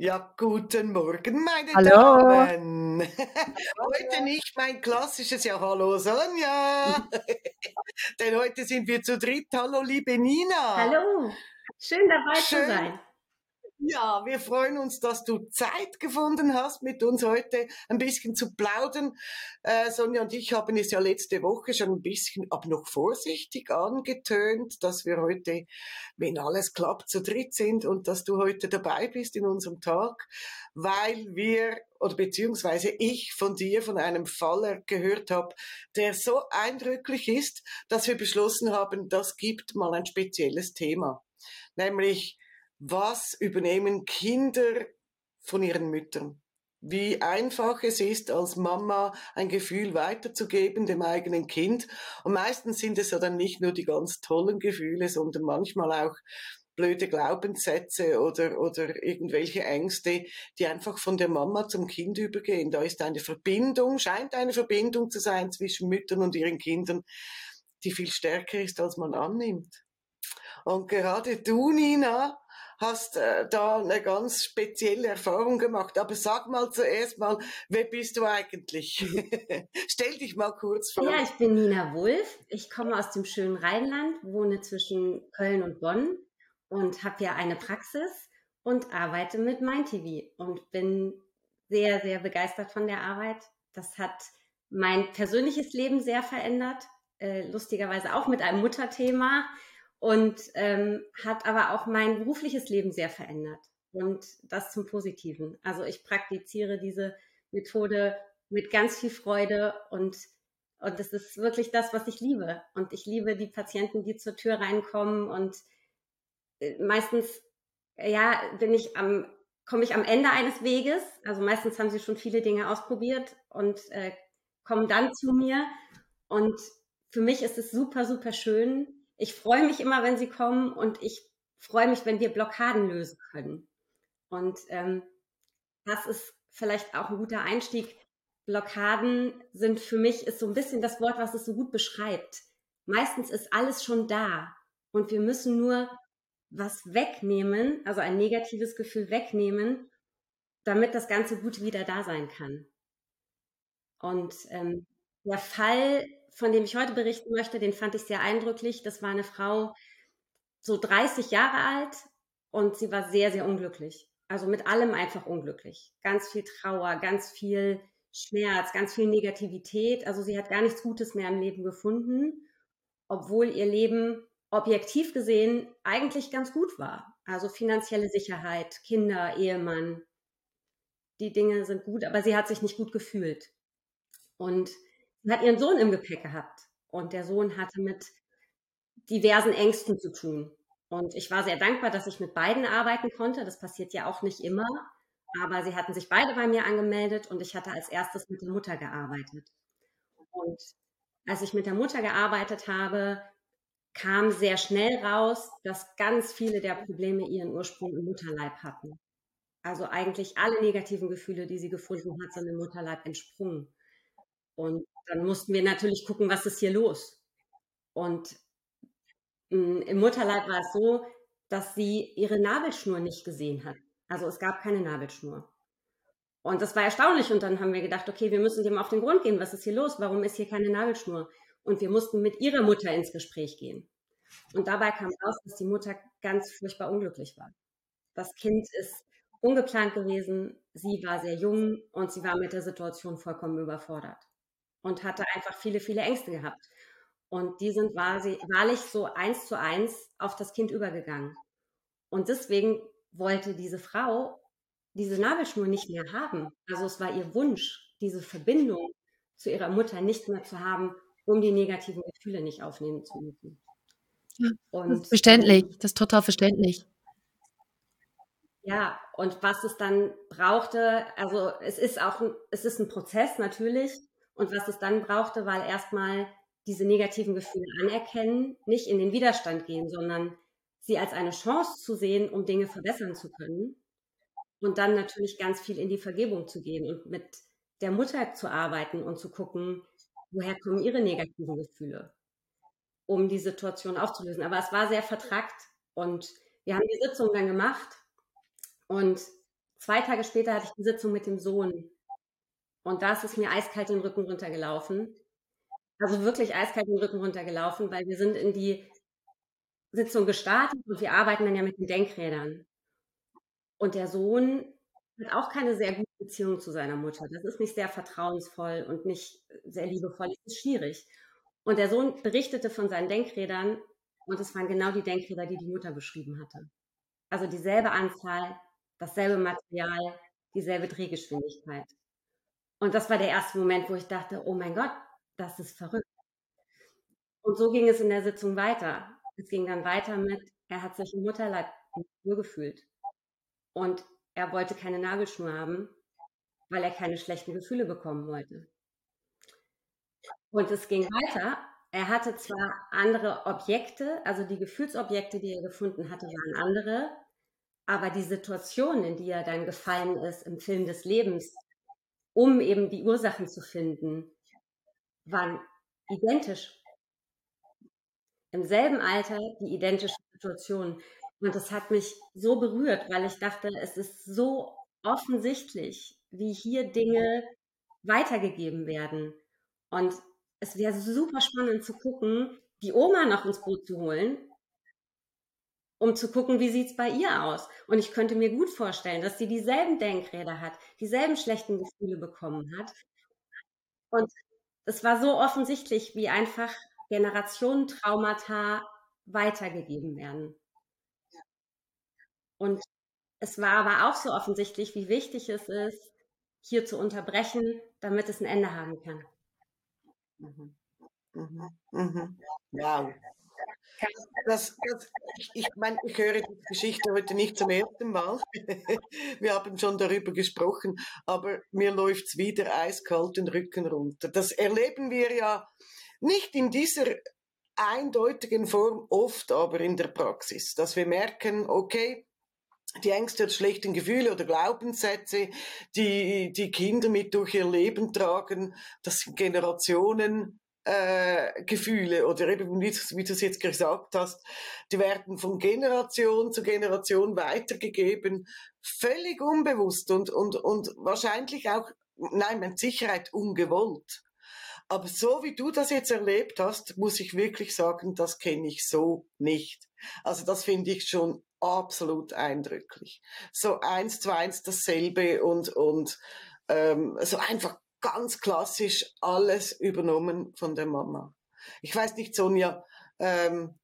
Ja, guten Morgen, meine Hallo. Damen. Heute nicht mein klassisches Ja, hallo Sonja. Denn heute sind wir zu dritt. Hallo, liebe Nina. Hallo, schön dabei Schön. zu sein. Ja, wir freuen uns, dass du Zeit gefunden hast, mit uns heute ein bisschen zu plaudern. Äh, Sonja und ich haben es ja letzte Woche schon ein bisschen, aber noch vorsichtig angetönt, dass wir heute, wenn alles klappt, zu dritt sind und dass du heute dabei bist in unserem Tag, weil wir oder beziehungsweise ich von dir von einem Faller gehört habe, der so eindrücklich ist, dass wir beschlossen haben, das gibt mal ein spezielles Thema, nämlich was übernehmen Kinder von ihren Müttern? Wie einfach es ist, als Mama ein Gefühl weiterzugeben dem eigenen Kind. Und meistens sind es ja dann nicht nur die ganz tollen Gefühle, sondern manchmal auch blöde Glaubenssätze oder, oder irgendwelche Ängste, die einfach von der Mama zum Kind übergehen. Da ist eine Verbindung, scheint eine Verbindung zu sein zwischen Müttern und ihren Kindern, die viel stärker ist, als man annimmt. Und gerade du, Nina, hast äh, da eine ganz spezielle Erfahrung gemacht. Aber sag mal zuerst mal, wer bist du eigentlich? Stell dich mal kurz vor. Ja, ich bin Nina Wulff. Ich komme aus dem schönen Rheinland, wohne zwischen Köln und Bonn und habe ja eine Praxis und arbeite mit MindTV und bin sehr, sehr begeistert von der Arbeit. Das hat mein persönliches Leben sehr verändert, äh, lustigerweise auch mit einem Mutterthema und ähm, hat aber auch mein berufliches Leben sehr verändert und das zum Positiven. Also ich praktiziere diese Methode mit ganz viel Freude und und das ist wirklich das, was ich liebe. Und ich liebe die Patienten, die zur Tür reinkommen und äh, meistens ja bin ich am komme ich am Ende eines Weges. Also meistens haben sie schon viele Dinge ausprobiert und äh, kommen dann zu mir und für mich ist es super super schön, ich freue mich immer, wenn sie kommen und ich freue mich, wenn wir Blockaden lösen können. Und ähm, das ist vielleicht auch ein guter Einstieg. Blockaden sind für mich ist so ein bisschen das Wort, was es so gut beschreibt. Meistens ist alles schon da und wir müssen nur was wegnehmen, also ein negatives Gefühl wegnehmen, damit das ganze Gute wieder da sein kann. Und ähm, der Fall von dem ich heute berichten möchte, den fand ich sehr eindrücklich. Das war eine Frau, so 30 Jahre alt und sie war sehr, sehr unglücklich. Also mit allem einfach unglücklich. Ganz viel Trauer, ganz viel Schmerz, ganz viel Negativität. Also sie hat gar nichts Gutes mehr im Leben gefunden, obwohl ihr Leben objektiv gesehen eigentlich ganz gut war. Also finanzielle Sicherheit, Kinder, Ehemann. Die Dinge sind gut, aber sie hat sich nicht gut gefühlt. Und Sie hat ihren Sohn im Gepäck gehabt und der Sohn hatte mit diversen Ängsten zu tun. Und ich war sehr dankbar, dass ich mit beiden arbeiten konnte. Das passiert ja auch nicht immer. Aber sie hatten sich beide bei mir angemeldet und ich hatte als erstes mit der Mutter gearbeitet. Und als ich mit der Mutter gearbeitet habe, kam sehr schnell raus, dass ganz viele der Probleme ihren Ursprung im Mutterleib hatten. Also eigentlich alle negativen Gefühle, die sie gefunden hat, sind im Mutterleib entsprungen. Und dann mussten wir natürlich gucken, was ist hier los. Und hm, im Mutterleib war es so, dass sie ihre Nabelschnur nicht gesehen hat. Also es gab keine Nabelschnur. Und das war erstaunlich. Und dann haben wir gedacht, okay, wir müssen dem auf den Grund gehen. Was ist hier los? Warum ist hier keine Nabelschnur? Und wir mussten mit ihrer Mutter ins Gespräch gehen. Und dabei kam raus, dass die Mutter ganz furchtbar unglücklich war. Das Kind ist ungeplant gewesen. Sie war sehr jung und sie war mit der Situation vollkommen überfordert und hatte einfach viele, viele Ängste gehabt. Und die sind wahrlich so eins zu eins auf das Kind übergegangen. Und deswegen wollte diese Frau diese Nabelschnur nicht mehr haben. Also es war ihr Wunsch, diese Verbindung zu ihrer Mutter nicht mehr zu haben, um die negativen Gefühle nicht aufnehmen zu müssen. Und, das ist verständlich, das ist total verständlich. Ja, und was es dann brauchte, also es ist auch, es ist ein Prozess natürlich, und was es dann brauchte, war erstmal diese negativen Gefühle anerkennen, nicht in den Widerstand gehen, sondern sie als eine Chance zu sehen, um Dinge verbessern zu können. Und dann natürlich ganz viel in die Vergebung zu gehen und mit der Mutter zu arbeiten und zu gucken, woher kommen ihre negativen Gefühle, um die Situation aufzulösen. Aber es war sehr vertrackt und wir haben die Sitzung dann gemacht und zwei Tage später hatte ich die Sitzung mit dem Sohn. Und da ist mir eiskalt den Rücken runtergelaufen. Also wirklich eiskalt den Rücken runtergelaufen, weil wir sind in die Sitzung gestartet und wir arbeiten dann ja mit den Denkrädern. Und der Sohn hat auch keine sehr gute Beziehung zu seiner Mutter. Das ist nicht sehr vertrauensvoll und nicht sehr liebevoll. Das ist schwierig. Und der Sohn berichtete von seinen Denkrädern und es waren genau die Denkräder, die die Mutter beschrieben hatte. Also dieselbe Anzahl, dasselbe Material, dieselbe Drehgeschwindigkeit. Und das war der erste Moment, wo ich dachte, oh mein Gott, das ist verrückt. Und so ging es in der Sitzung weiter. Es ging dann weiter mit, er hat sich im Mutterleib nur gefühlt. Und er wollte keine Nabelschnur haben, weil er keine schlechten Gefühle bekommen wollte. Und es ging weiter. Er hatte zwar andere Objekte, also die Gefühlsobjekte, die er gefunden hatte, waren andere, aber die Situation, in die er dann gefallen ist im Film des Lebens, um eben die Ursachen zu finden, waren identisch. Im selben Alter die identische Situation. Und das hat mich so berührt, weil ich dachte, es ist so offensichtlich, wie hier Dinge weitergegeben werden. Und es wäre super spannend zu gucken, die Oma noch ins Boot zu holen, um zu gucken, wie sieht es bei ihr aus. Und ich könnte mir gut vorstellen, dass sie dieselben Denkräder hat, dieselben schlechten Gefühle bekommen hat. Und es war so offensichtlich, wie einfach Generationentraumata weitergegeben werden. Und es war aber auch so offensichtlich, wie wichtig es ist, hier zu unterbrechen, damit es ein Ende haben kann. Mhm. Mhm. Mhm. Wow. Das, das, ich, meine, ich höre die Geschichte heute nicht zum ersten Mal. Wir haben schon darüber gesprochen, aber mir läuft es wieder eiskalt den Rücken runter. Das erleben wir ja nicht in dieser eindeutigen Form oft, aber in der Praxis, dass wir merken, okay, die Ängste oder schlechten Gefühle oder Glaubenssätze, die die Kinder mit durch ihr Leben tragen, das sind Generationen äh, Gefühle oder eben wie, wie du es jetzt gesagt hast, die werden von Generation zu Generation weitergegeben, völlig unbewusst und, und, und wahrscheinlich auch, nein, mit Sicherheit ungewollt. Aber so wie du das jetzt erlebt hast, muss ich wirklich sagen, das kenne ich so nicht. Also das finde ich schon absolut eindrücklich. So eins zu eins dasselbe und, und ähm, so einfach ganz klassisch alles übernommen von der Mama. Ich weiß nicht, Sonja, ähm,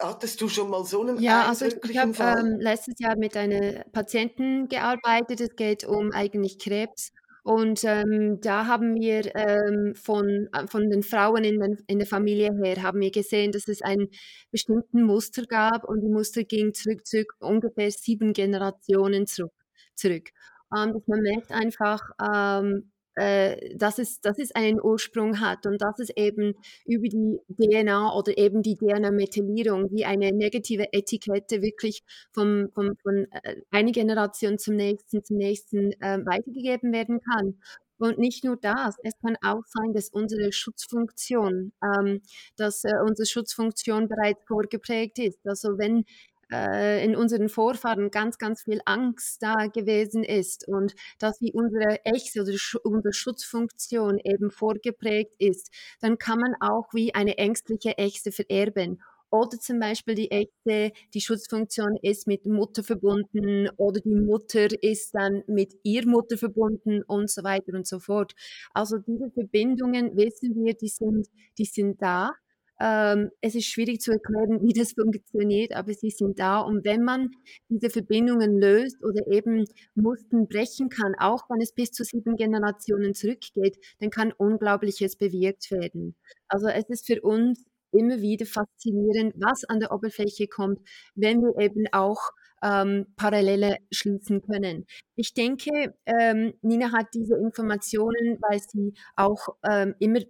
hattest du schon mal so einen Ja, also ich, ich habe ähm, letztes Jahr mit einer Patientin gearbeitet. Es geht um eigentlich Krebs. Und ähm, da haben wir ähm, von, äh, von den Frauen in, den, in der Familie her, haben wir gesehen, dass es einen bestimmten Muster gab und die Muster ging zurück, zurück ungefähr sieben Generationen zurück. zurück. Ähm, man merkt einfach, ähm, äh, dass, es, dass es einen Ursprung hat und dass es eben über die DNA oder eben die DNA-Methylierung wie eine negative Etikette wirklich vom, vom, von äh, einer Generation zum nächsten, zum nächsten äh, weitergegeben werden kann. Und nicht nur das, es kann auch sein, dass unsere Schutzfunktion, ähm, dass äh, unsere Schutzfunktion bereits vorgeprägt ist. Also wenn äh, in unseren Vorfahren ganz, ganz viel Angst da gewesen ist und dass wie unsere Ächse oder unsere Schutzfunktion eben vorgeprägt ist, dann kann man auch wie eine ängstliche Ächse vererben. Oder zum Beispiel die Ächse, die Schutzfunktion ist mit Mutter verbunden oder die Mutter ist dann mit ihr Mutter verbunden und so weiter und so fort. Also diese Verbindungen wissen wir, die sind, die sind da. Ähm, es ist schwierig zu erklären, wie das funktioniert, aber sie sind da. Und wenn man diese Verbindungen löst oder eben Musten brechen kann, auch wenn es bis zu sieben Generationen zurückgeht, dann kann Unglaubliches bewirkt werden. Also es ist für uns immer wieder faszinierend, was an der Oberfläche kommt, wenn wir eben auch ähm, Parallele schließen können. Ich denke, ähm, Nina hat diese Informationen, weil sie auch ähm, immer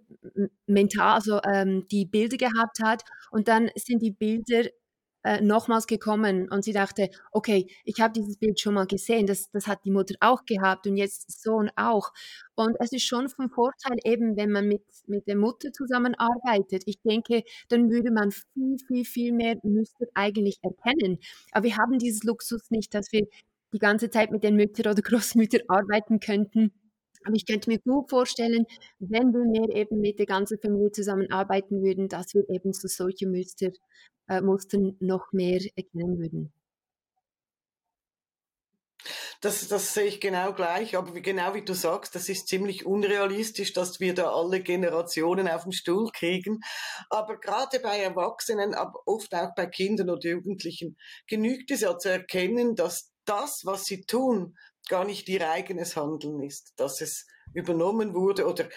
mental, also ähm, die Bilder gehabt hat und dann sind die Bilder äh, nochmals gekommen und sie dachte, okay, ich habe dieses Bild schon mal gesehen, das, das hat die Mutter auch gehabt und jetzt Sohn auch. Und es ist schon von Vorteil eben, wenn man mit, mit der Mutter zusammenarbeitet. Ich denke, dann würde man viel, viel, viel mehr Muster eigentlich erkennen. Aber wir haben dieses Luxus nicht, dass wir die ganze Zeit mit den Müttern oder Großmüttern arbeiten könnten. Aber ich könnte mir gut vorstellen, wenn wir mehr eben mit der ganzen Familie zusammenarbeiten würden, dass wir eben so solche Muster, äh, Mustern noch mehr erkennen würden. Das, das sehe ich genau gleich, aber wie, genau wie du sagst, das ist ziemlich unrealistisch, dass wir da alle Generationen auf den Stuhl kriegen. Aber gerade bei Erwachsenen, aber oft auch bei Kindern oder Jugendlichen, genügt es ja zu erkennen, dass das, was sie tun, gar nicht ihr eigenes Handeln ist, dass es übernommen wurde oder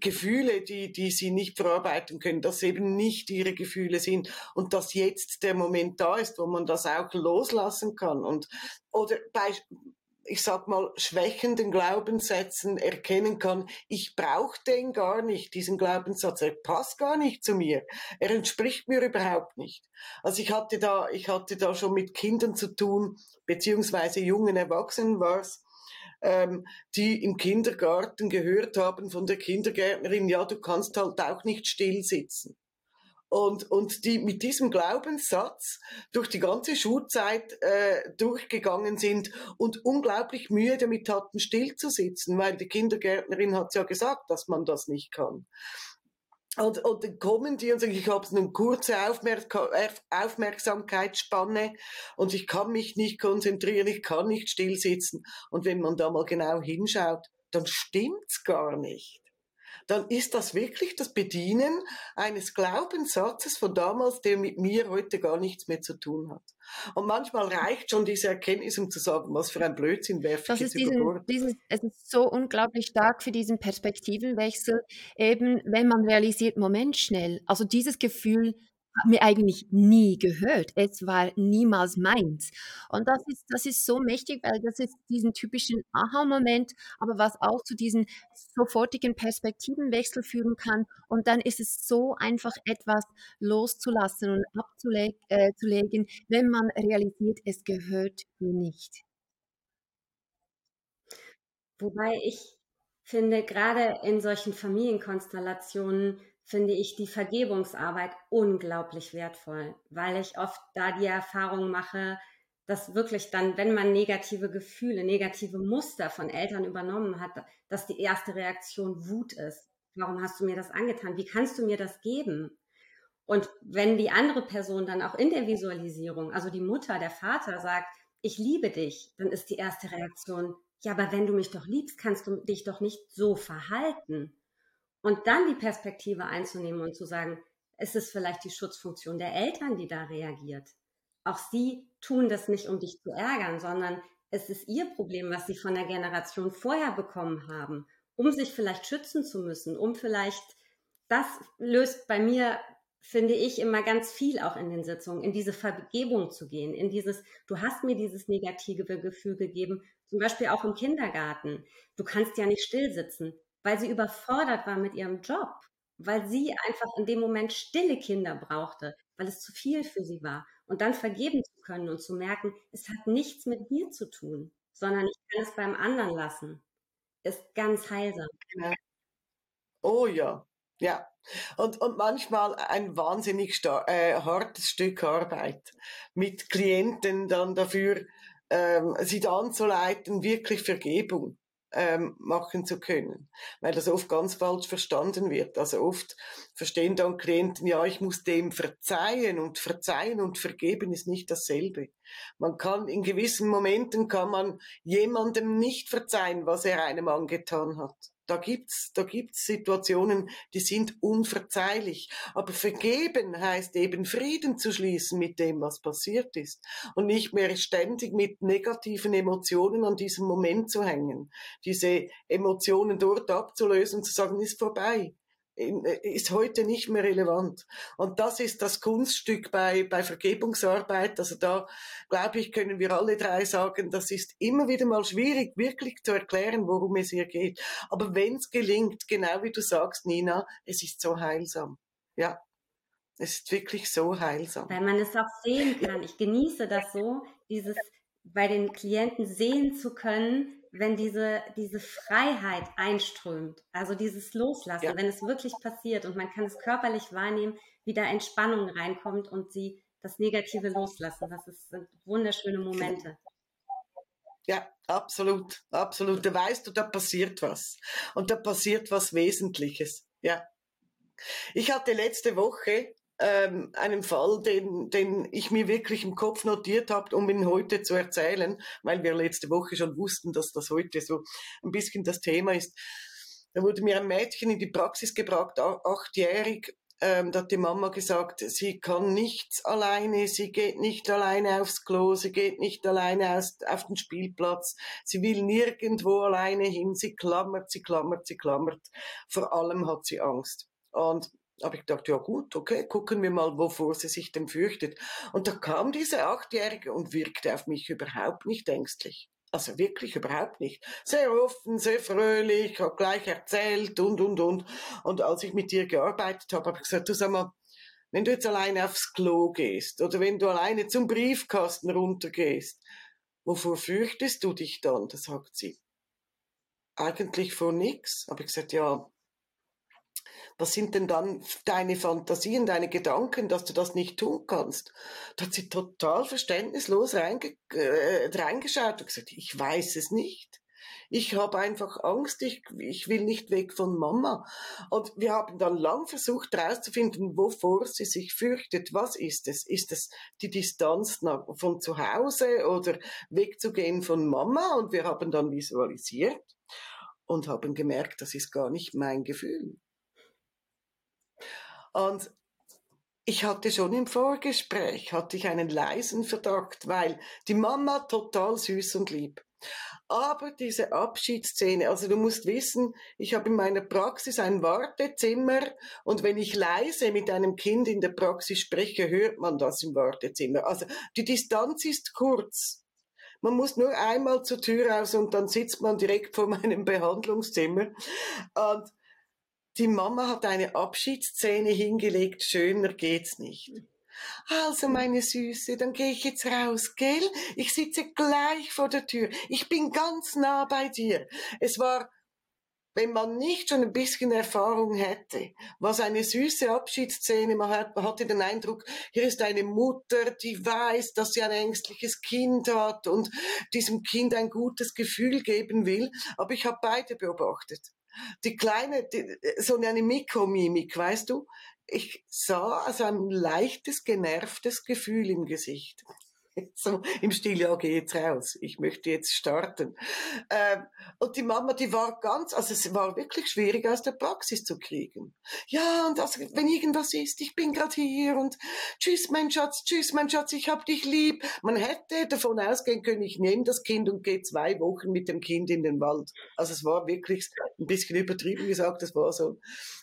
Gefühle, die, die sie nicht verarbeiten können, dass eben nicht ihre Gefühle sind und dass jetzt der Moment da ist, wo man das auch loslassen kann und oder bei ich sag mal, schwächenden Glaubenssätzen erkennen kann, ich brauche den gar nicht, diesen Glaubenssatz, er passt gar nicht zu mir, er entspricht mir überhaupt nicht. Also ich hatte da, ich hatte da schon mit Kindern zu tun, beziehungsweise jungen Erwachsenen war es, ähm, die im Kindergarten gehört haben von der Kindergärtnerin, ja, du kannst halt auch nicht still sitzen. Und, und die mit diesem Glaubenssatz durch die ganze Schulzeit äh, durchgegangen sind und unglaublich Mühe damit hatten, still zu sitzen, weil die Kindergärtnerin hat ja gesagt, dass man das nicht kann. Und, und dann kommen die und sagen, ich habe eine kurze Aufmerk Aufmerksamkeitsspanne und ich kann mich nicht konzentrieren, ich kann nicht still sitzen. Und wenn man da mal genau hinschaut, dann stimmt's gar nicht dann ist das wirklich das Bedienen eines Glaubenssatzes von damals, der mit mir heute gar nichts mehr zu tun hat. Und manchmal reicht schon diese Erkenntnis, um zu sagen, was für ein Blödsinn werfe das ich jetzt diesen, diesen, Es ist so unglaublich stark für diesen Perspektivenwechsel, eben wenn man realisiert, Moment schnell, also dieses Gefühl, haben wir eigentlich nie gehört. Es war niemals meins. Und das ist, das ist so mächtig, weil das ist diesen typischen Aha-Moment, aber was auch zu diesem sofortigen Perspektivenwechsel führen kann. Und dann ist es so einfach etwas loszulassen und abzulegen, äh, wenn man realisiert, es gehört mir nicht. Wobei ich finde, gerade in solchen Familienkonstellationen, finde ich die Vergebungsarbeit unglaublich wertvoll, weil ich oft da die Erfahrung mache, dass wirklich dann, wenn man negative Gefühle, negative Muster von Eltern übernommen hat, dass die erste Reaktion Wut ist. Warum hast du mir das angetan? Wie kannst du mir das geben? Und wenn die andere Person dann auch in der Visualisierung, also die Mutter, der Vater sagt, ich liebe dich, dann ist die erste Reaktion, ja, aber wenn du mich doch liebst, kannst du dich doch nicht so verhalten. Und dann die Perspektive einzunehmen und zu sagen, es ist vielleicht die Schutzfunktion der Eltern, die da reagiert. Auch sie tun das nicht, um dich zu ärgern, sondern es ist ihr Problem, was sie von der Generation vorher bekommen haben, um sich vielleicht schützen zu müssen, um vielleicht, das löst bei mir, finde ich, immer ganz viel auch in den Sitzungen, in diese Vergebung zu gehen, in dieses, du hast mir dieses negative Gefühl gegeben, zum Beispiel auch im Kindergarten. Du kannst ja nicht still sitzen weil sie überfordert war mit ihrem Job, weil sie einfach in dem Moment stille Kinder brauchte, weil es zu viel für sie war. Und dann vergeben zu können und zu merken, es hat nichts mit mir zu tun, sondern ich kann es beim anderen lassen, ist ganz heilsam. Oh ja, ja. Und, und manchmal ein wahnsinnig äh, hartes Stück Arbeit mit Klienten dann dafür, ähm, sie anzuleiten, wirklich Vergebung ähm, machen zu können, weil das oft ganz falsch verstanden wird. Also oft verstehen dann Klienten, ja, ich muss dem verzeihen und verzeihen und vergeben ist nicht dasselbe. Man kann in gewissen Momenten kann man jemandem nicht verzeihen, was er einem angetan hat. Da gibt's, da gibt's Situationen, die sind unverzeihlich. Aber vergeben heißt eben Frieden zu schließen mit dem, was passiert ist. Und nicht mehr ständig mit negativen Emotionen an diesem Moment zu hängen. Diese Emotionen dort abzulösen und zu sagen, ist vorbei. Äh, ist heute nicht mehr relevant. Und das ist das Kunststück bei, bei Vergebungsarbeit. Also da, glaube ich, können wir alle drei sagen, das ist immer wieder mal schwierig, wirklich zu erklären, worum es hier geht. Aber wenn es gelingt, genau wie du sagst, Nina, es ist so heilsam. Ja. Es ist wirklich so heilsam. Weil man es auch sehen kann. Ich genieße das so, dieses bei den Klienten sehen zu können, wenn diese, diese Freiheit einströmt, also dieses Loslassen, ja. wenn es wirklich passiert und man kann es körperlich wahrnehmen, wie da Entspannung reinkommt und sie das Negative loslassen. Das ist, sind wunderschöne Momente. Ja, absolut, absolut. Da weißt du, da passiert was. Und da passiert was Wesentliches. Ja. Ich hatte letzte Woche ähm, einen Fall, den, den ich mir wirklich im Kopf notiert habe, um ihn heute zu erzählen, weil wir letzte Woche schon wussten, dass das heute so ein bisschen das Thema ist. Da wurde mir ein Mädchen in die Praxis gebracht, achtjährig, ähm, da hat die Mama gesagt, sie kann nichts alleine, sie geht nicht alleine aufs Klo, sie geht nicht alleine aus, auf den Spielplatz, sie will nirgendwo alleine hin, sie klammert, sie klammert, sie klammert. Vor allem hat sie Angst. Und habe ich gedacht, ja gut, okay, gucken wir mal, wovor sie sich denn fürchtet. Und da kam diese Achtjährige und wirkte auf mich überhaupt nicht ängstlich. Also wirklich überhaupt nicht. Sehr offen, sehr fröhlich, hat gleich erzählt und, und, und. Und als ich mit ihr gearbeitet habe, habe ich gesagt, du sag mal, wenn du jetzt alleine aufs Klo gehst oder wenn du alleine zum Briefkasten runtergehst, wovor fürchtest du dich dann? Da sagt sie, eigentlich vor nichts. Habe ich gesagt, ja, was sind denn dann deine Fantasien, deine Gedanken, dass du das nicht tun kannst? Da hat sie total verständnislos reinge äh, reingeschaut und gesagt, ich weiß es nicht. Ich habe einfach Angst, ich, ich will nicht weg von Mama. Und wir haben dann lang versucht herauszufinden, wovor sie sich fürchtet. Was ist es? Ist es die Distanz von zu Hause oder wegzugehen von Mama? Und wir haben dann visualisiert und haben gemerkt, das ist gar nicht mein Gefühl. Und ich hatte schon im Vorgespräch, hatte ich einen leisen Verdacht, weil die Mama total süß und lieb. Aber diese Abschiedsszene, also du musst wissen, ich habe in meiner Praxis ein Wartezimmer und wenn ich leise mit einem Kind in der Praxis spreche, hört man das im Wartezimmer. Also die Distanz ist kurz. Man muss nur einmal zur Tür raus und dann sitzt man direkt vor meinem Behandlungszimmer. Und die Mama hat eine Abschiedsszene hingelegt, schöner geht's nicht. Also, meine Süße, dann gehe ich jetzt raus, gell? Ich sitze gleich vor der Tür. Ich bin ganz nah bei dir. Es war, wenn man nicht schon ein bisschen Erfahrung hätte, was eine süße Abschiedsszene, man, hat, man hatte den Eindruck, hier ist eine Mutter, die weiß, dass sie ein ängstliches Kind hat und diesem Kind ein gutes Gefühl geben will. Aber ich habe beide beobachtet die kleine, die, so eine Mikromimik, weißt du? Ich sah also ein leichtes, genervtes Gefühl im Gesicht. so im Stil, ja, geh jetzt raus, ich möchte jetzt starten. Ähm, und die Mama, die war ganz, also es war wirklich schwierig aus der Praxis zu kriegen. Ja, und also, wenn irgendwas ist, ich bin gerade hier und tschüss, mein Schatz, tschüss, mein Schatz, ich hab dich lieb. Man hätte davon ausgehen können, ich nehme das Kind und gehe zwei Wochen mit dem Kind in den Wald. Also es war wirklich ein bisschen übertrieben gesagt, das war so,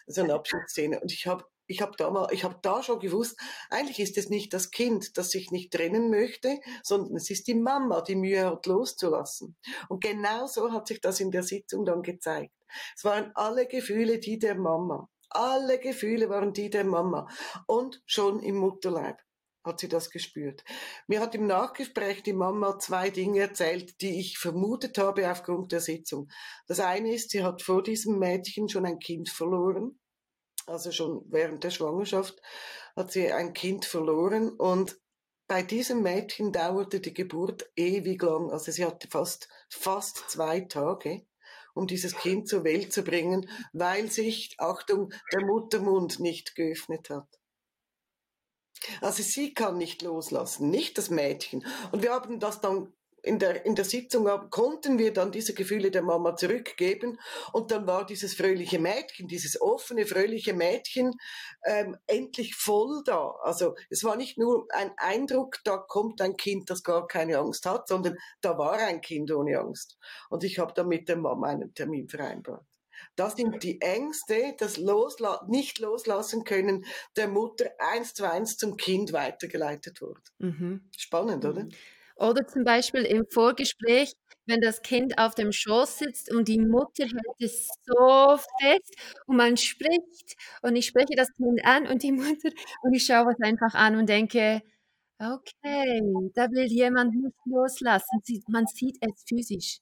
so eine Abschiedsszene. Und ich habe ich habe da mal, ich habe da schon gewusst, eigentlich ist es nicht das Kind, das sich nicht trennen möchte, sondern es ist die Mama, die Mühe hat loszulassen. Und genau so hat sich das in der Sitzung dann gezeigt. Es waren alle Gefühle die der Mama. Alle Gefühle waren die der Mama. Und schon im Mutterleib hat sie das gespürt. Mir hat im Nachgespräch die Mama zwei Dinge erzählt, die ich vermutet habe aufgrund der Sitzung. Das eine ist, sie hat vor diesem Mädchen schon ein Kind verloren also schon während der Schwangerschaft, hat sie ein Kind verloren und bei diesem Mädchen dauerte die Geburt ewig lang. Also sie hatte fast, fast zwei Tage, um dieses Kind zur Welt zu bringen, weil sich, Achtung, der Muttermund nicht geöffnet hat. Also sie kann nicht loslassen, nicht das Mädchen. Und wir haben das dann in der, in der Sitzung konnten wir dann diese Gefühle der Mama zurückgeben und dann war dieses fröhliche Mädchen, dieses offene, fröhliche Mädchen ähm, endlich voll da. Also es war nicht nur ein Eindruck, da kommt ein Kind, das gar keine Angst hat, sondern da war ein Kind ohne Angst. Und ich habe dann mit der Mama einen Termin vereinbart. Das sind die Ängste, das Losla nicht loslassen können der Mutter eins zu eins zum Kind weitergeleitet wurde. Mhm. Spannend? Mhm. Oder zum Beispiel im Vorgespräch, wenn das Kind auf dem Schoß sitzt und die Mutter hält es so fest und man spricht und ich spreche das Kind an und die Mutter und ich schaue es einfach an und denke, okay, da will jemand nicht loslassen. Man sieht es physisch.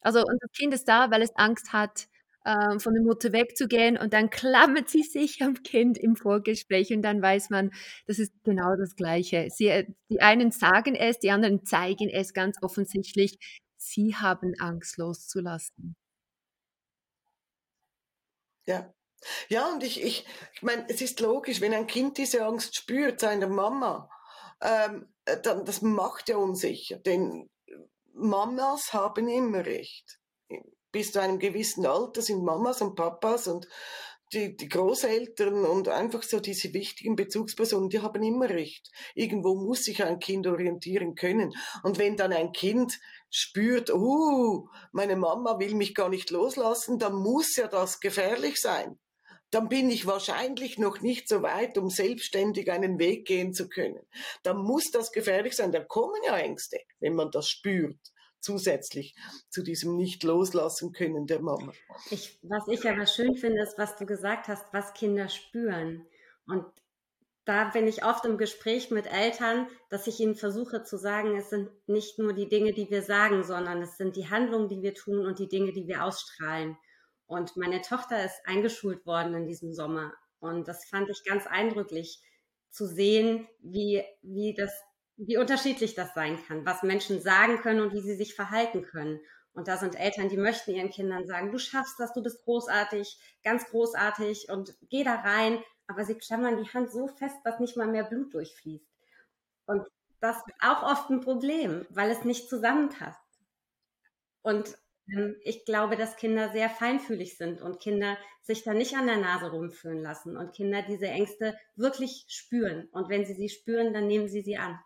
Also das Kind ist da, weil es Angst hat, äh, von der Mutter wegzugehen und dann klammert sie sich am Kind im Vorgespräch und dann weiß man, das ist genau das Gleiche. Sie, äh, die einen sagen es, die anderen zeigen es ganz offensichtlich. Sie haben Angst loszulassen. Ja. Ja, und ich, ich, ich meine, es ist logisch, wenn ein Kind diese Angst spürt, seiner Mama, ähm, äh, dann, das macht ja unsicher, denn Mamas haben immer recht. Bis zu einem gewissen Alter sind Mamas und Papas und die, die Großeltern und einfach so diese wichtigen Bezugspersonen, die haben immer recht. Irgendwo muss sich ein Kind orientieren können. Und wenn dann ein Kind spürt, uh, meine Mama will mich gar nicht loslassen, dann muss ja das gefährlich sein. Dann bin ich wahrscheinlich noch nicht so weit, um selbstständig einen Weg gehen zu können. Dann muss das gefährlich sein. Da kommen ja Ängste, wenn man das spürt zusätzlich zu diesem nicht loslassen können der Mama. Ich, was ich aber schön finde, ist, was du gesagt hast, was Kinder spüren. Und da bin ich oft im Gespräch mit Eltern, dass ich ihnen versuche zu sagen, es sind nicht nur die Dinge, die wir sagen, sondern es sind die Handlungen, die wir tun und die Dinge, die wir ausstrahlen. Und meine Tochter ist eingeschult worden in diesem Sommer. Und das fand ich ganz eindrücklich zu sehen, wie, wie das, wie unterschiedlich das sein kann, was Menschen sagen können und wie sie sich verhalten können. Und da sind Eltern, die möchten ihren Kindern sagen, du schaffst das, du bist großartig, ganz großartig und geh da rein, aber sie klammern die Hand so fest, dass nicht mal mehr Blut durchfließt. Und das ist auch oft ein Problem, weil es nicht zusammenpasst. Und ähm, ich glaube, dass Kinder sehr feinfühlig sind und Kinder sich da nicht an der Nase rumführen lassen und Kinder diese Ängste wirklich spüren. Und wenn sie sie spüren, dann nehmen sie sie an.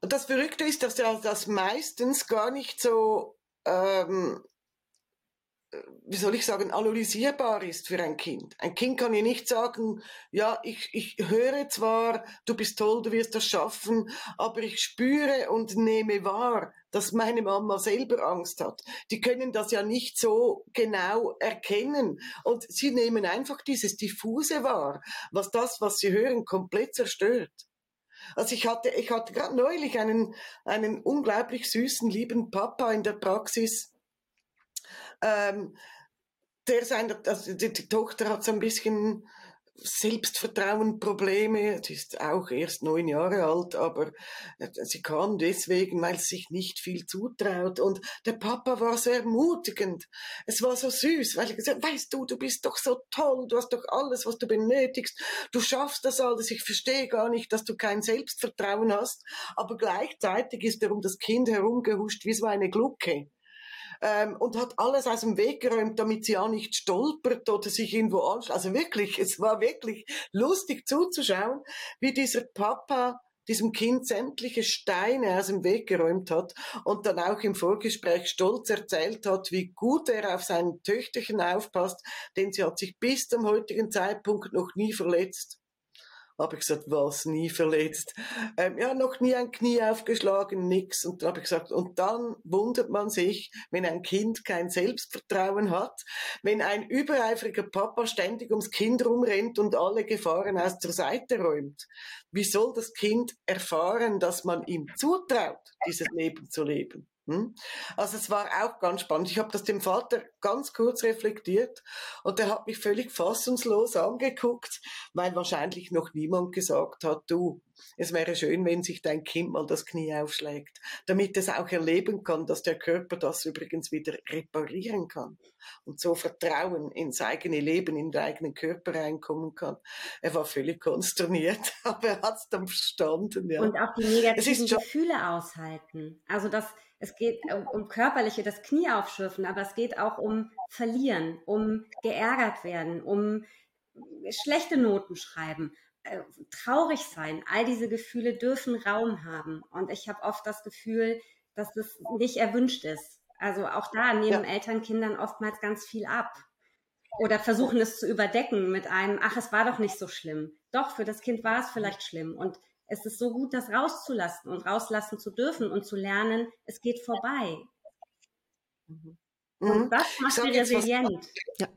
Und das Verrückte ist, dass das meistens gar nicht so ähm, wie soll ich sagen, analysierbar ist für ein Kind. Ein Kind kann ja nicht sagen, ja, ich, ich höre zwar, du bist toll, du wirst das schaffen, aber ich spüre und nehme wahr, dass meine Mama selber Angst hat. Die können das ja nicht so genau erkennen. Und sie nehmen einfach dieses diffuse wahr, was das, was sie hören, komplett zerstört. Also ich hatte, ich hatte gerade neulich einen, einen unglaublich süßen, lieben Papa in der Praxis, ähm, der seine, also die, die Tochter hat so ein bisschen Selbstvertrauenprobleme. Sie ist auch erst neun Jahre alt, aber äh, sie kam deswegen, weil sie sich nicht viel zutraut. Und der Papa war so ermutigend. Es war so süß, weil er gesagt weißt du, du bist doch so toll, du hast doch alles, was du benötigst. Du schaffst das alles. Ich verstehe gar nicht, dass du kein Selbstvertrauen hast. Aber gleichzeitig ist er um das Kind herumgehuscht wie so eine Glucke ähm, und hat alles aus dem Weg geräumt, damit sie auch nicht stolpert oder sich irgendwo anschließt. Also wirklich, es war wirklich lustig zuzuschauen, wie dieser Papa diesem Kind sämtliche Steine aus dem Weg geräumt hat und dann auch im Vorgespräch stolz erzählt hat, wie gut er auf sein Töchterchen aufpasst, denn sie hat sich bis zum heutigen Zeitpunkt noch nie verletzt habe ich gesagt, was, nie verletzt? Ähm, ja, noch nie ein Knie aufgeschlagen, nix. Und da habe ich gesagt, und dann wundert man sich, wenn ein Kind kein Selbstvertrauen hat, wenn ein übereifriger Papa ständig ums Kind rumrennt und alle Gefahren aus der Seite räumt. Wie soll das Kind erfahren, dass man ihm zutraut, dieses Leben zu leben? Hm? Also es war auch ganz spannend. Ich habe das dem Vater ganz kurz reflektiert und er hat mich völlig fassungslos angeguckt, weil wahrscheinlich noch niemand gesagt hat, du, es wäre schön, wenn sich dein Kind mal das Knie aufschlägt, damit es auch erleben kann, dass der Körper das übrigens wieder reparieren kann und so Vertrauen ins eigene Leben, in den eigenen Körper reinkommen kann. Er war völlig konsterniert, aber er hat es dann verstanden. Ja. Und auch die negativen Gefühle aushalten. Also das es geht um körperliche, das Knie aufschürfen, aber es geht auch um verlieren, um geärgert werden, um schlechte Noten schreiben, äh, traurig sein. All diese Gefühle dürfen Raum haben. Und ich habe oft das Gefühl, dass es nicht erwünscht ist. Also auch da nehmen ja. Eltern Kindern oftmals ganz viel ab. Oder versuchen es zu überdecken mit einem, ach, es war doch nicht so schlimm. Doch, für das Kind war es vielleicht schlimm. Und es ist so gut, das rauszulassen und rauslassen zu dürfen und zu lernen, es geht vorbei. Mhm. Und mhm. das macht sie resilient. Ja.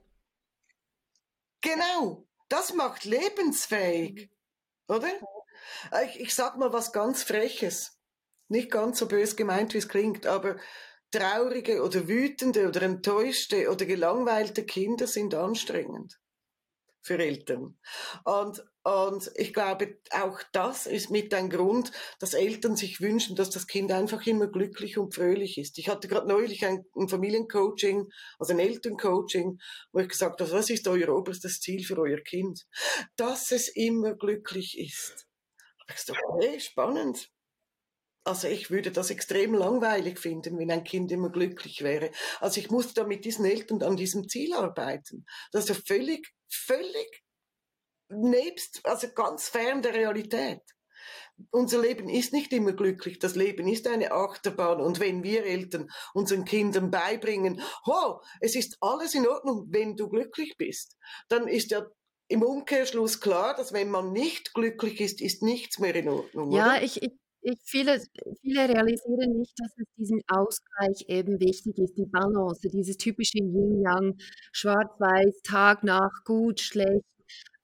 Genau, das macht lebensfähig, oder? Ich, ich sag mal was ganz Freches. Nicht ganz so bös gemeint, wie es klingt, aber traurige oder wütende oder enttäuschte oder gelangweilte Kinder sind anstrengend für Eltern. Und, und ich glaube, auch das ist mit ein Grund, dass Eltern sich wünschen, dass das Kind einfach immer glücklich und fröhlich ist. Ich hatte gerade neulich ein, ein Familiencoaching, also ein Elterncoaching, wo ich gesagt habe, was ist euer oberstes Ziel für euer Kind? Dass es immer glücklich ist. Ich dachte, hey, spannend. Also ich würde das extrem langweilig finden, wenn ein Kind immer glücklich wäre. Also ich musste da mit diesen Eltern an diesem Ziel arbeiten. Das ist ja völlig, völlig nebst, also ganz fern der Realität. Unser Leben ist nicht immer glücklich. Das Leben ist eine Achterbahn. Und wenn wir Eltern unseren Kindern beibringen, ho, es ist alles in Ordnung, wenn du glücklich bist, dann ist ja im Umkehrschluss klar, dass wenn man nicht glücklich ist, ist nichts mehr in Ordnung. Ja, oder? ich, ich ich, viele, viele realisieren nicht, dass es diesen Ausgleich eben wichtig ist, die Balance, dieses typische Yin-Yang, schwarz-weiß, Tag, Nacht, gut, schlecht.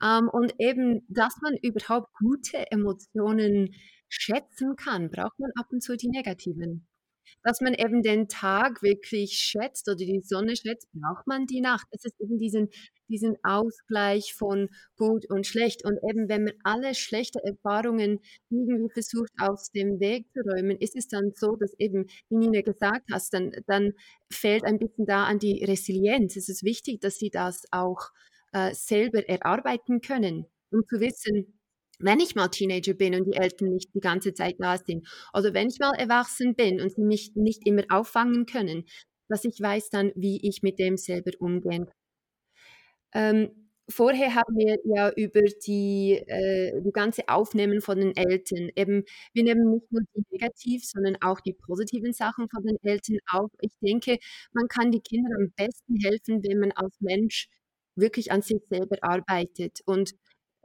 Ähm, und eben, dass man überhaupt gute Emotionen schätzen kann, braucht man ab und zu die negativen dass man eben den Tag wirklich schätzt oder die Sonne schätzt, braucht man die Nacht. Es ist eben diesen, diesen Ausgleich von gut und schlecht. Und eben, wenn man alle schlechten Erfahrungen irgendwie versucht aus dem Weg zu räumen, ist es dann so, dass eben, wie Nina gesagt hast, dann, dann fehlt ein bisschen da an die Resilienz. Es ist wichtig, dass sie das auch äh, selber erarbeiten können, um zu wissen, wenn ich mal Teenager bin und die Eltern nicht die ganze Zeit da sind, oder wenn ich mal erwachsen bin und sie mich nicht immer auffangen können, dass ich weiß dann, wie ich mit dem selber umgehen kann. Ähm, vorher haben wir ja über die, äh, die ganze Aufnehmen von den Eltern, eben, wir nehmen nicht nur die negativ, sondern auch die positiven Sachen von den Eltern auf. Ich denke, man kann die Kinder am besten helfen, wenn man als Mensch wirklich an sich selber arbeitet und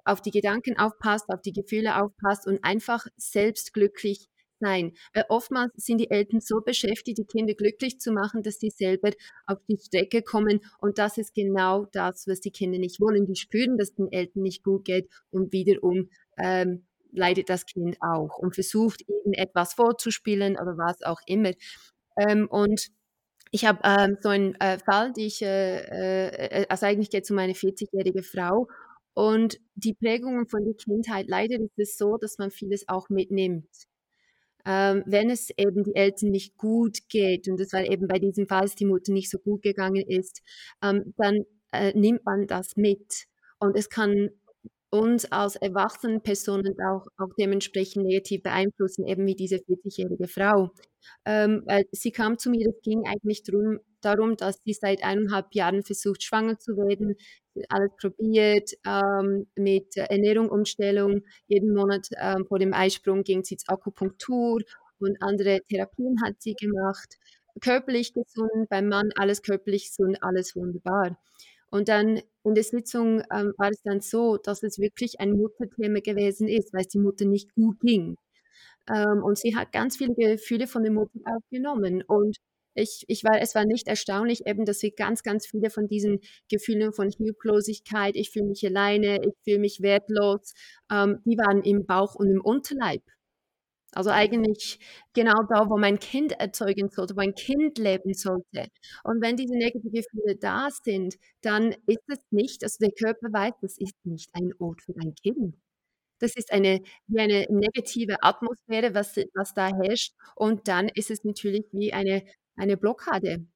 auf die Gedanken aufpasst, auf die Gefühle aufpasst und einfach selbst glücklich sein. Weil oftmals sind die Eltern so beschäftigt, die Kinder glücklich zu machen, dass sie selber auf die Strecke kommen. Und das ist genau das, was die Kinder nicht wollen. Die spüren, dass es den Eltern nicht gut geht und wiederum ähm, leidet das Kind auch und versucht ihnen etwas vorzuspielen oder was auch immer. Ähm, und ich habe ähm, so einen äh, Fall, die ich, äh, äh, also eigentlich geht es um eine 40-jährige Frau und die Prägungen von der Kindheit, leider ist es so, dass man vieles auch mitnimmt. Ähm, wenn es eben die Eltern nicht gut geht, und das war eben bei diesem Fall, dass die Mutter nicht so gut gegangen ist, ähm, dann äh, nimmt man das mit. Und es kann uns als erwachsene Personen auch, auch dementsprechend negativ beeinflussen, eben wie diese 40-jährige Frau. Ähm, sie kam zu mir, es ging eigentlich drum, darum, dass sie seit eineinhalb Jahren versucht, schwanger zu werden, alles probiert, ähm, mit Ernährung, Umstellung. Jeden Monat ähm, vor dem Eisprung ging sie zur Akupunktur und andere Therapien hat sie gemacht. Körperlich gesund, beim Mann alles körperlich gesund, alles wunderbar. Und dann in der Sitzung ähm, war es dann so, dass es wirklich ein Mutterthema gewesen ist, weil es die Mutter nicht gut ging. Ähm, und sie hat ganz viele Gefühle von der Mutter aufgenommen. Und ich, ich war, es war nicht erstaunlich eben, dass wir ganz, ganz viele von diesen Gefühlen von Hilflosigkeit, ich fühle mich alleine, ich fühle mich wertlos, ähm, die waren im Bauch und im Unterleib. Also eigentlich genau da, wo mein Kind erzeugen sollte, wo ein Kind leben sollte. Und wenn diese negativen Gefühle da sind, dann ist es nicht, also der Körper weiß, das ist nicht ein Ort für dein Kind. Das ist eine, wie eine negative Atmosphäre, was, was da herrscht. Und dann ist es natürlich wie eine eine Blockade.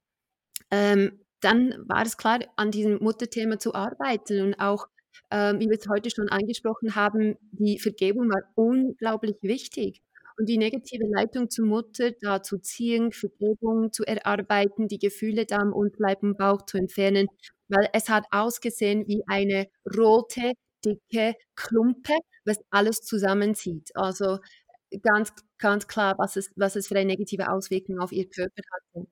Ähm, dann war es klar, an diesem Mutterthema zu arbeiten und auch, ähm, wie wir es heute schon angesprochen haben, die Vergebung war unglaublich wichtig. Und die negative Leitung zur Mutter da zu ziehen, Vergebung zu erarbeiten, die Gefühle da im Unterleib und Bauch zu entfernen, weil es hat ausgesehen wie eine rote, dicke Klumpe, was alles zusammenzieht. Also ganz, ganz klar, was es, was es für eine negative Auswirkung auf ihr Körper hatte.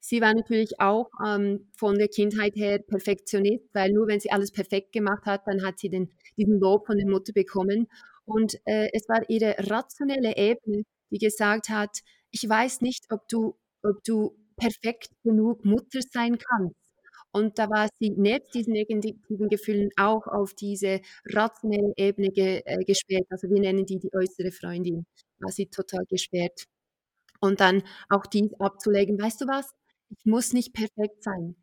Sie war natürlich auch ähm, von der Kindheit her Perfektionist, weil nur wenn sie alles perfekt gemacht hat, dann hat sie den, diesen Lob von der Mutter bekommen. Und äh, es war ihre rationelle Ebene, die gesagt hat, ich weiß nicht, ob du, ob du perfekt genug Mutter sein kannst. Und da war sie nebst diesen negativen Gefühlen auch auf diese rationelle Ebene ge, äh, gesperrt. Also wir nennen die die äußere Freundin. War sie total gesperrt. Und dann auch dies abzulegen. Weißt du was? Ich muss nicht perfekt sein.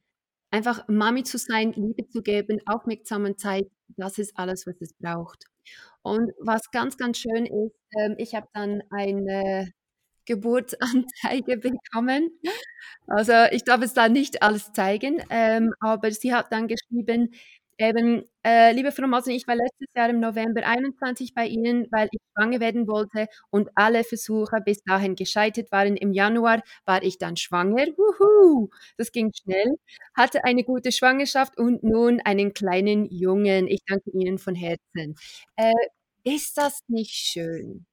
Einfach Mami zu sein, Liebe zu geben, aufmerksame Zeit, das ist alles, was es braucht. Und was ganz, ganz schön ist, ähm, ich habe dann eine Geburtsanzeige bekommen. Also ich darf es da nicht alles zeigen, ähm, aber sie hat dann geschrieben, Eben, äh, liebe Frau Masen, ich war letztes Jahr im November 21 bei Ihnen, weil ich schwanger werden wollte und alle Versuche bis dahin gescheitert waren. Im Januar war ich dann schwanger. Wuhu, das ging schnell. Hatte eine gute Schwangerschaft und nun einen kleinen Jungen. Ich danke Ihnen von Herzen. Äh, ist das nicht schön?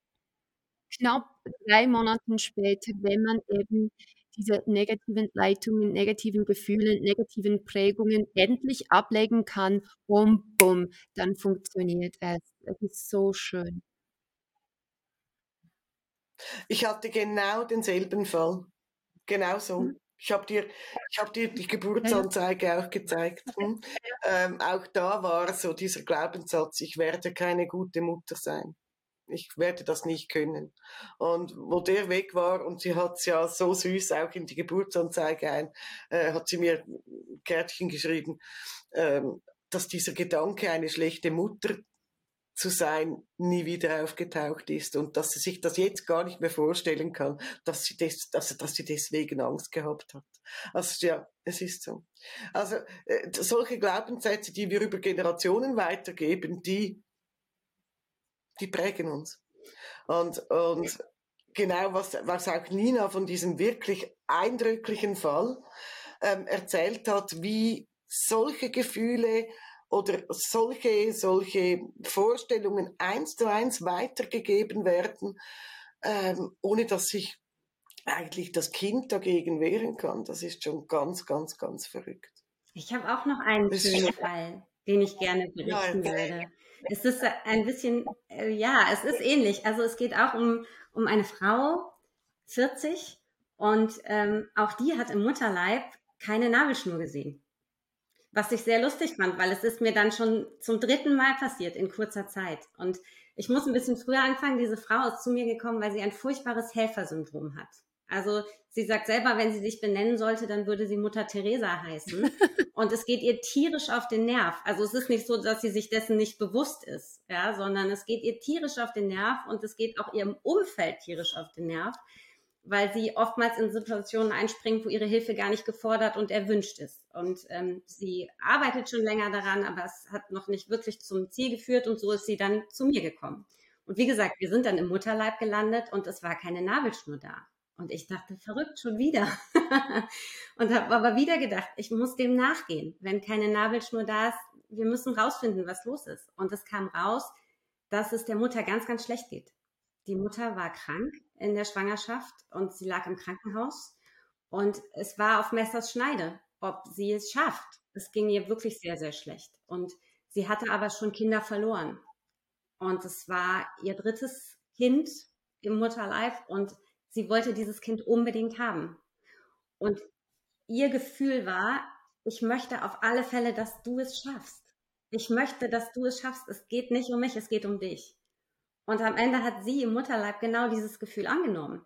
Knapp drei Monate später, wenn man eben diese negativen Leitungen, negativen Gefühlen, negativen Prägungen endlich ablegen kann und bumm, dann funktioniert es. Es ist so schön. Ich hatte genau denselben Fall. Genau so. Hm. Ich habe dir, hab dir die Geburtsanzeige auch gezeigt. Hm? Ähm, auch da war so dieser Glaubenssatz, ich werde keine gute Mutter sein ich werde das nicht können. Und wo der weg war, und sie hat es ja so süß auch in die Geburtsanzeige ein, äh, hat sie mir ein Kärtchen geschrieben, ähm, dass dieser Gedanke, eine schlechte Mutter zu sein, nie wieder aufgetaucht ist und dass sie sich das jetzt gar nicht mehr vorstellen kann, dass sie, des, dass, dass sie deswegen Angst gehabt hat. Also ja, es ist so. Also äh, solche Glaubenssätze, die wir über Generationen weitergeben, die die prägen uns. Und, und genau, was, was auch Nina von diesem wirklich eindrücklichen Fall ähm, erzählt hat, wie solche Gefühle oder solche, solche Vorstellungen eins zu eins weitergegeben werden, ähm, ohne dass sich eigentlich das Kind dagegen wehren kann. Das ist schon ganz, ganz, ganz verrückt. Ich habe auch noch einen schönen Fall, den ich gerne berichten ja, würde. Es ist ein bisschen, äh, ja, es ist ähnlich. Also es geht auch um, um eine Frau, 40, und ähm, auch die hat im Mutterleib keine Nabelschnur gesehen. Was ich sehr lustig fand, weil es ist mir dann schon zum dritten Mal passiert in kurzer Zeit. Und ich muss ein bisschen früher anfangen. Diese Frau ist zu mir gekommen, weil sie ein furchtbares Helfersyndrom hat. Also sie sagt selber, wenn sie sich benennen sollte, dann würde sie Mutter Teresa heißen. Und es geht ihr tierisch auf den Nerv. Also es ist nicht so, dass sie sich dessen nicht bewusst ist, ja, sondern es geht ihr tierisch auf den Nerv und es geht auch ihrem Umfeld tierisch auf den Nerv, weil sie oftmals in Situationen einspringt, wo ihre Hilfe gar nicht gefordert und erwünscht ist. Und ähm, sie arbeitet schon länger daran, aber es hat noch nicht wirklich zum Ziel geführt und so ist sie dann zu mir gekommen. Und wie gesagt, wir sind dann im Mutterleib gelandet und es war keine Nabelschnur da. Und ich dachte, verrückt schon wieder. und habe aber wieder gedacht, ich muss dem nachgehen. Wenn keine Nabelschnur da ist, wir müssen rausfinden, was los ist. Und es kam raus, dass es der Mutter ganz, ganz schlecht geht. Die Mutter war krank in der Schwangerschaft und sie lag im Krankenhaus. Und es war auf Messers Schneide, ob sie es schafft. Es ging ihr wirklich sehr, sehr schlecht. Und sie hatte aber schon Kinder verloren. Und es war ihr drittes Kind im Mutterleib und sie wollte dieses Kind unbedingt haben. Und ihr Gefühl war, ich möchte auf alle Fälle, dass du es schaffst. Ich möchte, dass du es schaffst. Es geht nicht um mich, es geht um dich. Und am Ende hat sie im Mutterleib genau dieses Gefühl angenommen.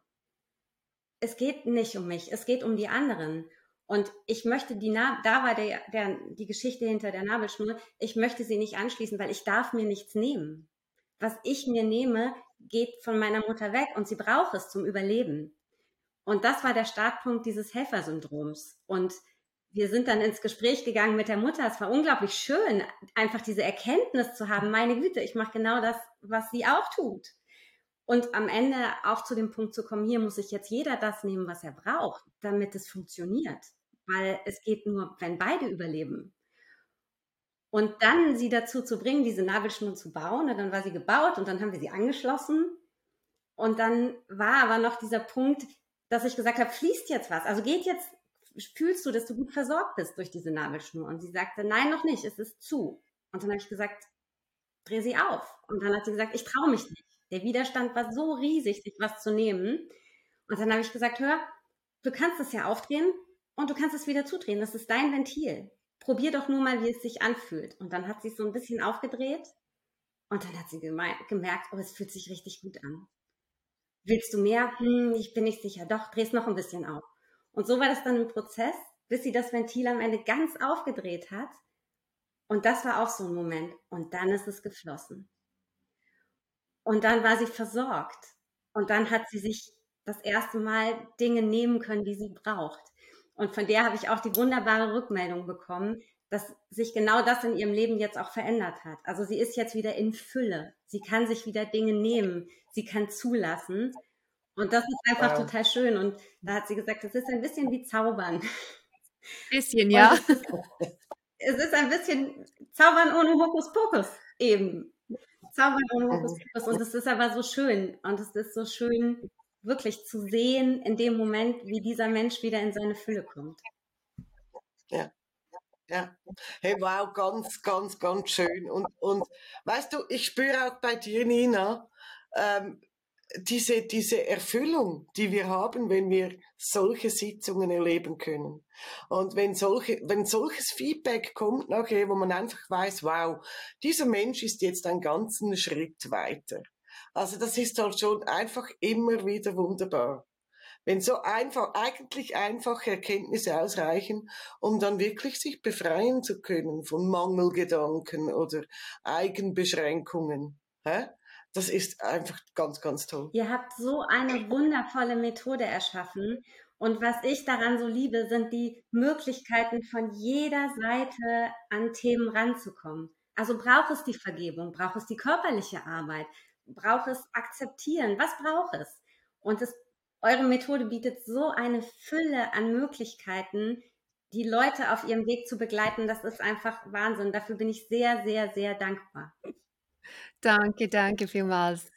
Es geht nicht um mich, es geht um die anderen. Und ich möchte die, da war der, der, die Geschichte hinter der Nabelschnur, ich möchte sie nicht anschließen, weil ich darf mir nichts nehmen. Was ich mir nehme, geht von meiner Mutter weg und sie braucht es zum Überleben. Und das war der Startpunkt dieses Helfersyndroms. Und wir sind dann ins Gespräch gegangen mit der Mutter. Es war unglaublich schön, einfach diese Erkenntnis zu haben. Meine Güte, ich mache genau das, was sie auch tut. Und am Ende auch zu dem Punkt zu kommen, hier muss sich jetzt jeder das nehmen, was er braucht, damit es funktioniert. Weil es geht nur, wenn beide überleben. Und dann sie dazu zu bringen, diese Nabelschnur zu bauen. Und dann war sie gebaut und dann haben wir sie angeschlossen. Und dann war aber noch dieser Punkt, dass ich gesagt habe, fließt jetzt was. Also geht jetzt, fühlst du, dass du gut versorgt bist durch diese Nabelschnur? Und sie sagte, nein, noch nicht, es ist zu. Und dann habe ich gesagt, dreh sie auf. Und dann hat sie gesagt, ich traue mich nicht. Der Widerstand war so riesig, sich was zu nehmen. Und dann habe ich gesagt, hör, du kannst es ja aufdrehen und du kannst es wieder zudrehen. Das ist dein Ventil probier doch nur mal, wie es sich anfühlt. Und dann hat sie es so ein bisschen aufgedreht und dann hat sie gemerkt, oh, es fühlt sich richtig gut an. Willst du mehr? Hm, ich bin nicht sicher. Doch, dreh's noch ein bisschen auf. Und so war das dann im Prozess, bis sie das Ventil am Ende ganz aufgedreht hat. Und das war auch so ein Moment. Und dann ist es geflossen. Und dann war sie versorgt. Und dann hat sie sich das erste Mal Dinge nehmen können, die sie braucht. Und von der habe ich auch die wunderbare Rückmeldung bekommen, dass sich genau das in ihrem Leben jetzt auch verändert hat. Also sie ist jetzt wieder in Fülle. Sie kann sich wieder Dinge nehmen. Sie kann zulassen. Und das ist einfach wow. total schön. Und da hat sie gesagt, es ist ein bisschen wie Zaubern. Bisschen, ja. Es ist, es ist, ein bisschen Zaubern ohne Hokuspokus eben. Zaubern ohne Hokuspokus. Und es ist aber so schön. Und es ist so schön, wirklich zu sehen in dem Moment, wie dieser Mensch wieder in seine Fülle kommt. Ja. Ja, hey, wow, ganz, ganz, ganz schön. Und, und weißt du, ich spüre auch bei dir, Nina, ähm, diese, diese Erfüllung, die wir haben, wenn wir solche Sitzungen erleben können. Und wenn solche, wenn solches Feedback kommt nachher, wo man einfach weiß, wow, dieser Mensch ist jetzt einen ganzen Schritt weiter. Also das ist halt schon einfach immer wieder wunderbar. Wenn so einfach, eigentlich einfache Erkenntnisse ausreichen, um dann wirklich sich befreien zu können von Mangelgedanken oder Eigenbeschränkungen. Hä? Das ist einfach ganz, ganz toll. Ihr habt so eine wundervolle Methode erschaffen. Und was ich daran so liebe, sind die Möglichkeiten von jeder Seite an Themen ranzukommen. Also braucht es die Vergebung, braucht es die körperliche Arbeit, braucht es akzeptieren, was braucht es? Und es, eure Methode bietet so eine Fülle an Möglichkeiten, die Leute auf ihrem Weg zu begleiten. Das ist einfach Wahnsinn. Dafür bin ich sehr, sehr, sehr dankbar. Danke, danke vielmals.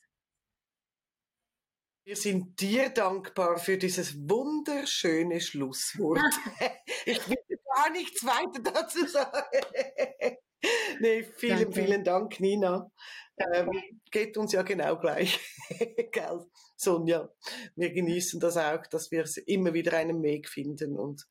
Wir sind dir dankbar für dieses wunderschöne Schlusswort. ich will gar nichts weiter dazu sagen. nee, vielen, Danke. vielen Dank, Nina. Ähm, geht uns ja genau gleich. Gell, Sonja? Wir genießen das auch, dass wir immer wieder einen Weg finden und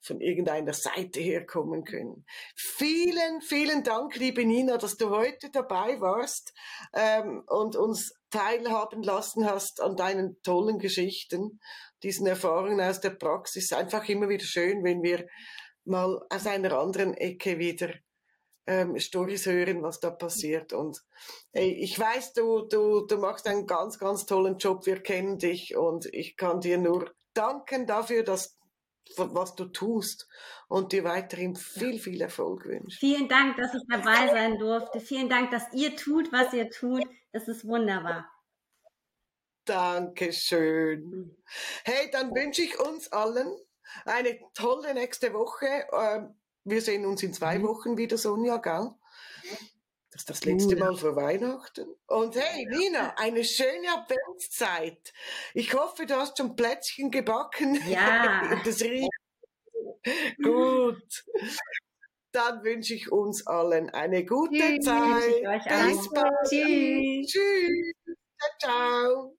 von irgendeiner Seite herkommen können. Vielen, vielen Dank, liebe Nina, dass du heute dabei warst ähm, und uns teilhaben lassen hast an deinen tollen Geschichten, diesen Erfahrungen aus der Praxis. Einfach immer wieder schön, wenn wir mal aus einer anderen Ecke wieder ähm, Stories hören, was da passiert. Und hey, ich weiß, du, du, du machst einen ganz, ganz tollen Job. Wir kennen dich und ich kann dir nur danken dafür, dass was du tust und dir weiterhin viel, viel Erfolg wünsche. Vielen Dank, dass ich dabei sein durfte. Vielen Dank, dass ihr tut, was ihr tut. Das ist wunderbar. Dankeschön. Hey, dann wünsche ich uns allen eine tolle nächste Woche. Wir sehen uns in zwei mhm. Wochen wieder, Sonja, gell? Das ist das letzte Mal vor Weihnachten. Und hey, Nina, eine schöne Adventszeit. Ich hoffe, du hast schon Plätzchen gebacken. Ja. das riecht gut. Dann wünsche ich uns allen eine gute Tschüss, Zeit. Bis bald. Tschüss. Tschüss. Ciao, ciao.